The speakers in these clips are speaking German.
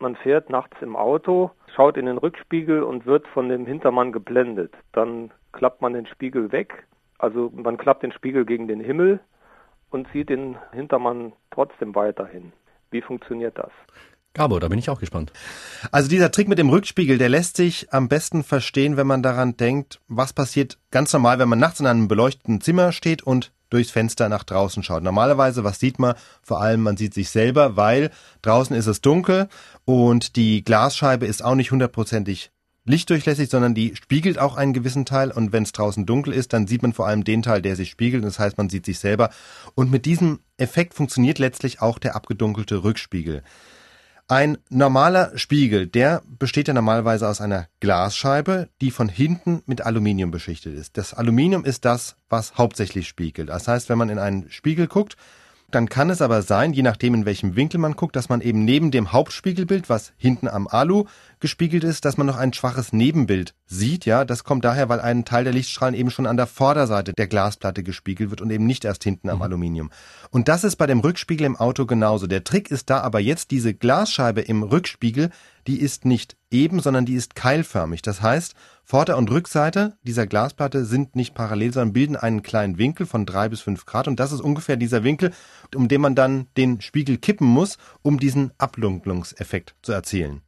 man fährt nachts im Auto, schaut in den Rückspiegel und wird von dem Hintermann geblendet. Dann klappt man den Spiegel weg, also man klappt den Spiegel gegen den Himmel und sieht den Hintermann trotzdem weiterhin. Wie funktioniert das? Gabo, da bin ich auch gespannt. Also dieser Trick mit dem Rückspiegel, der lässt sich am besten verstehen, wenn man daran denkt, was passiert ganz normal, wenn man nachts in einem beleuchteten Zimmer steht und durchs Fenster nach draußen schaut. Normalerweise, was sieht man? Vor allem, man sieht sich selber, weil draußen ist es dunkel und die Glasscheibe ist auch nicht hundertprozentig lichtdurchlässig, sondern die spiegelt auch einen gewissen Teil und wenn es draußen dunkel ist, dann sieht man vor allem den Teil, der sich spiegelt, das heißt, man sieht sich selber und mit diesem Effekt funktioniert letztlich auch der abgedunkelte Rückspiegel. Ein normaler Spiegel, der besteht ja normalerweise aus einer Glasscheibe, die von hinten mit Aluminium beschichtet ist. Das Aluminium ist das, was hauptsächlich spiegelt. Das heißt, wenn man in einen Spiegel guckt, dann kann es aber sein, je nachdem in welchem Winkel man guckt, dass man eben neben dem Hauptspiegelbild, was hinten am Alu gespiegelt ist, dass man noch ein schwaches Nebenbild sieht. Ja, das kommt daher, weil ein Teil der Lichtstrahlen eben schon an der Vorderseite der Glasplatte gespiegelt wird und eben nicht erst hinten am mhm. Aluminium. Und das ist bei dem Rückspiegel im Auto genauso. Der Trick ist da aber jetzt diese Glasscheibe im Rückspiegel, die ist nicht eben, sondern die ist keilförmig. Das heißt, Vorder- und Rückseite dieser Glasplatte sind nicht parallel, sondern bilden einen kleinen Winkel von drei bis fünf Grad. Und das ist ungefähr dieser Winkel, um den man dann den Spiegel kippen muss, um diesen Abdunklungseffekt zu erzielen.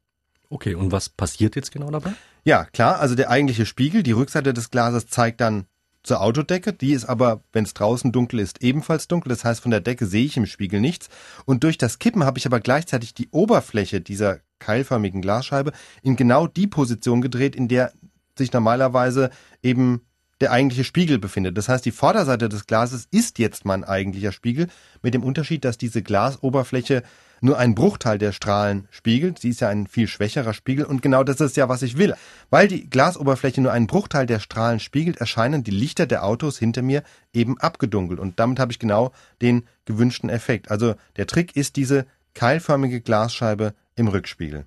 Okay, und was passiert jetzt genau dabei? Ja, klar, also der eigentliche Spiegel, die Rückseite des Glases zeigt dann zur Autodecke. Die ist aber, wenn es draußen dunkel ist, ebenfalls dunkel. Das heißt, von der Decke sehe ich im Spiegel nichts. Und durch das Kippen habe ich aber gleichzeitig die Oberfläche dieser keilförmigen Glasscheibe in genau die Position gedreht, in der sich normalerweise eben der eigentliche Spiegel befindet. Das heißt, die Vorderseite des Glases ist jetzt mein eigentlicher Spiegel, mit dem Unterschied, dass diese Glasoberfläche nur einen Bruchteil der Strahlen spiegelt. Sie ist ja ein viel schwächerer Spiegel und genau das ist ja, was ich will. Weil die Glasoberfläche nur einen Bruchteil der Strahlen spiegelt, erscheinen die Lichter der Autos hinter mir eben abgedunkelt und damit habe ich genau den gewünschten Effekt. Also der Trick ist diese keilförmige Glasscheibe im Rückspiegel.